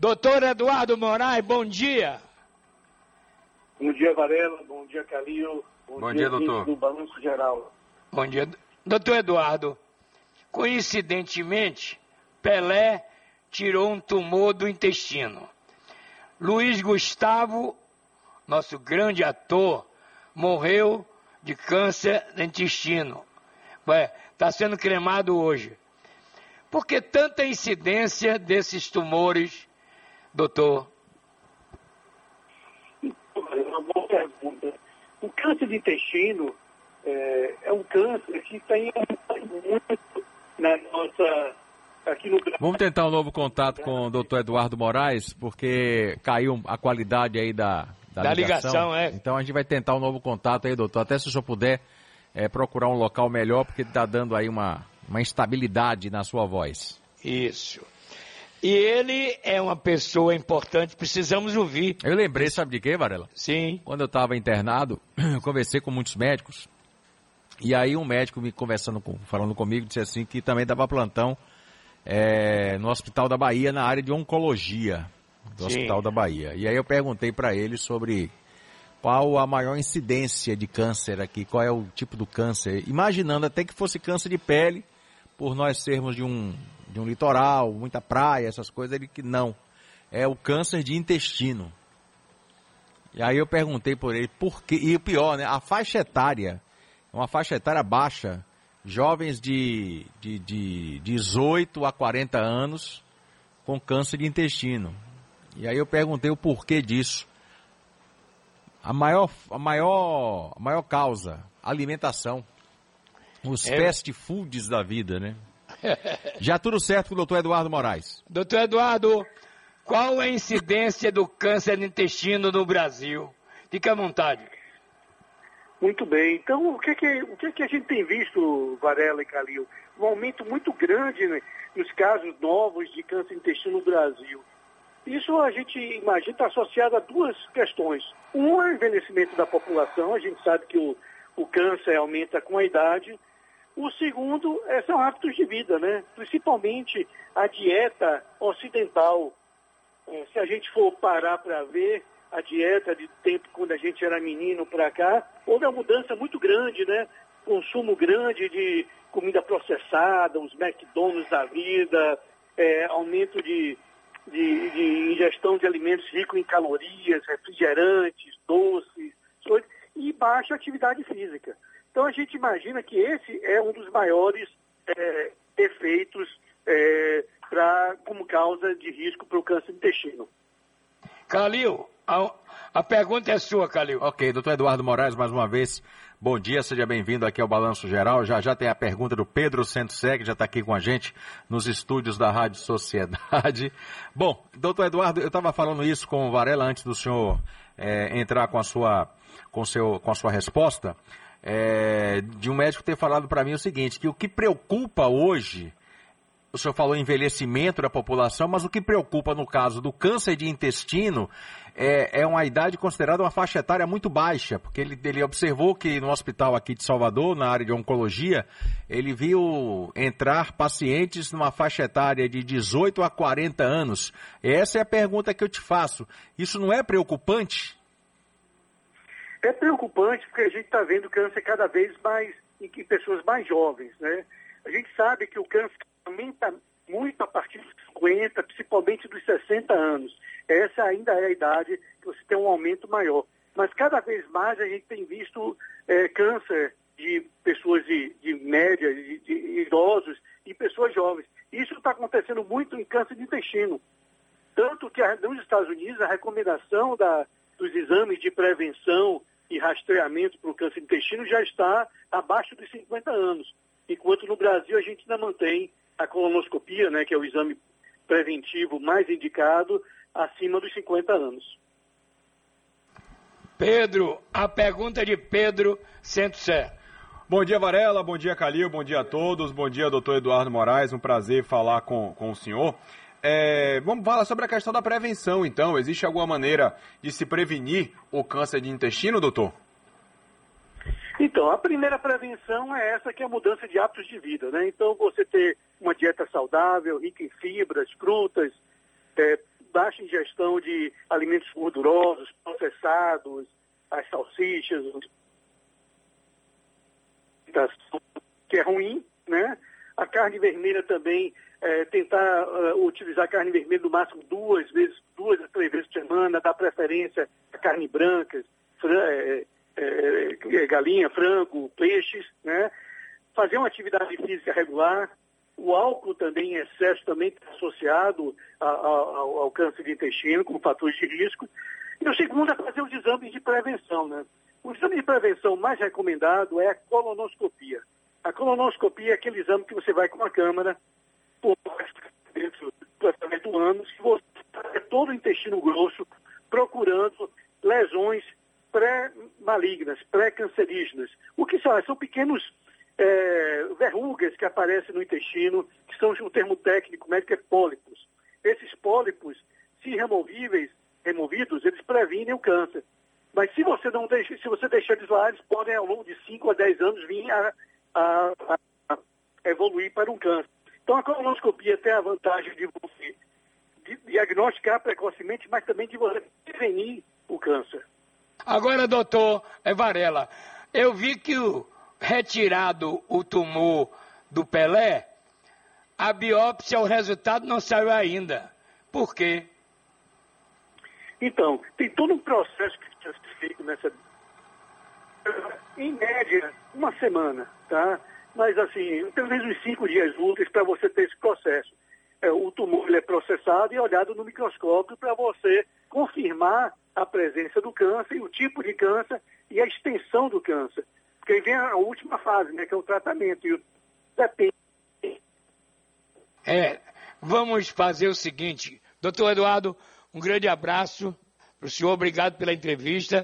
Doutor Eduardo Moraes, bom dia. Bom dia, Varela. Bom dia, Calil. Bom, bom dia, dia doutor. Do Balanço Geral. Bom dia. Doutor Eduardo, coincidentemente, Pelé tirou um tumor do intestino. Luiz Gustavo, nosso grande ator, morreu de câncer no intestino. Está sendo cremado hoje. Por que tanta incidência desses tumores, doutor? É uma boa pergunta. O câncer de intestino é, é um câncer que tem muito na nossa aqui no Vamos tentar um novo contato com o doutor Eduardo Moraes, porque caiu a qualidade aí da, da, da ligação. ligação. é. Então a gente vai tentar um novo contato aí, doutor. Até se o senhor puder é, procurar um local melhor, porque está dando aí uma, uma instabilidade na sua voz. Isso. E ele é uma pessoa importante, precisamos ouvir. Eu lembrei, sabe de quê, Varela? Sim. Quando eu estava internado, eu conversei com muitos médicos. E aí um médico me conversando, com, falando comigo, disse assim que também dava plantão é, no Hospital da Bahia, na área de oncologia do Sim. Hospital da Bahia. E aí eu perguntei para ele sobre qual a maior incidência de câncer aqui, qual é o tipo do câncer, imaginando até que fosse câncer de pele, por nós sermos de um, de um litoral, muita praia, essas coisas, ele que não. É o câncer de intestino. E aí eu perguntei por ele por quê, e o pior, né, a faixa etária, uma faixa etária baixa, jovens de, de, de 18 a 40 anos com câncer de intestino. E aí eu perguntei o porquê disso. A maior, a maior, a maior causa, alimentação. Os é. fast foods da vida, né? Já tudo certo com o doutor Eduardo Moraes. Doutor Eduardo, qual a incidência do câncer de intestino no Brasil? Fique à vontade. Muito bem. Então, o que, que, o que, que a gente tem visto, Varela e Calil? Um aumento muito grande né, nos casos novos de câncer de intestino no Brasil. Isso a gente imagina está associado a duas questões. Um é o envelhecimento da população, a gente sabe que o, o câncer aumenta com a idade. O segundo é, são hábitos de vida, né? principalmente a dieta ocidental. É, se a gente for parar para ver, a dieta de tempo quando a gente era menino para cá, houve uma mudança muito grande, né? Consumo grande de comida processada, os McDonald's da vida, é, aumento de, de, de, ingestão de alimentos ricos em calorias, refrigerantes, doces, e baixa atividade física. Então a gente imagina que esse é um dos maiores é, efeitos é, pra, como causa de risco para o câncer de intestino. Calil, a, a pergunta é sua, Calil. Ok, doutor Eduardo Moraes, mais uma vez, bom dia, seja bem-vindo aqui ao Balanço Geral. Já já tem a pergunta do Pedro Seg, já está aqui com a gente nos estúdios da Rádio Sociedade. Bom, doutor Eduardo, eu estava falando isso com o Varela antes do senhor é, entrar com a sua, com seu, com a sua resposta, é, de um médico ter falado para mim o seguinte, que o que preocupa hoje o senhor falou envelhecimento da população, mas o que preocupa no caso do câncer de intestino é, é uma idade considerada uma faixa etária muito baixa, porque ele, ele observou que no hospital aqui de Salvador, na área de oncologia, ele viu entrar pacientes numa faixa etária de 18 a 40 anos. Essa é a pergunta que eu te faço. Isso não é preocupante? É preocupante porque a gente está vendo câncer cada vez mais em pessoas mais jovens, né? A gente sabe que o câncer aumenta muito a partir dos 50, principalmente dos 60 anos. Essa ainda é a idade que você tem um aumento maior. Mas cada vez mais a gente tem visto é, câncer de pessoas de, de média, de, de idosos e pessoas jovens. Isso está acontecendo muito em câncer de intestino. Tanto que nos Estados Unidos a recomendação da, dos exames de prevenção e rastreamento para o câncer de intestino já está abaixo dos 50 anos. Enquanto no Brasil a gente ainda mantém a colonoscopia, né, que é o exame preventivo mais indicado, acima dos 50 anos. Pedro, a pergunta de Pedro Centro-Sé. Bom dia, Varela. Bom dia, Calil. Bom dia a todos. Bom dia, doutor Eduardo Moraes. Um prazer falar com, com o senhor. É, vamos falar sobre a questão da prevenção, então. Existe alguma maneira de se prevenir o câncer de intestino, doutor? Então, a primeira prevenção é essa que é a mudança de hábitos de vida, né? Então, você ter uma dieta saudável, rica em fibras, frutas, é, baixa ingestão de alimentos gordurosos, processados, as salsichas, que é ruim, né? A carne vermelha também, é, tentar uh, utilizar a carne vermelha no máximo duas vezes, duas a três vezes por semana, dar preferência a carne branca, é, é, é, galinha, frango, peixes, né? Fazer uma atividade física regular, o álcool também em excesso também está associado a, a, ao, ao, câncer de intestino como fator de risco. E o segundo é fazer os exames de prevenção. Né? O exame de prevenção mais recomendado é a colonoscopia. A colonoscopia é aquele exame que você vai com uma câmera por dentro do do ânus, que você é todo o intestino grosso procurando lesões pré-malignas, pré-cancerígenas. O que são? São pequenos é, verrugas que aparecem no intestino, que são o termo técnico médico é pólipos. Esses pólipos, se removíveis, removidos, eles previnem o câncer. Mas se você não deixa, se você deixar eles lá, eles podem ao longo de 5 a 10 anos vir a, a, a, evoluir para um câncer. Então a colonoscopia tem a vantagem de você diagnosticar precocemente, mas também de você prevenir o câncer. Agora, doutor Varela, eu vi que o, retirado o tumor do Pelé, a biópsia, o resultado não saiu ainda. Por quê? Então, tem todo um processo que sido feito nessa. Em média, uma semana, tá? Mas, assim, pelo menos uns cinco dias úteis para você ter esse processo. É, o tumor é processado e olhado no microscópio para você confirmar a presença do câncer, o tipo de câncer e a extensão do câncer. Porque aí vem a última fase, né, que é o tratamento. E depende. É, vamos fazer o seguinte. Doutor Eduardo, um grande abraço para o senhor, obrigado pela entrevista.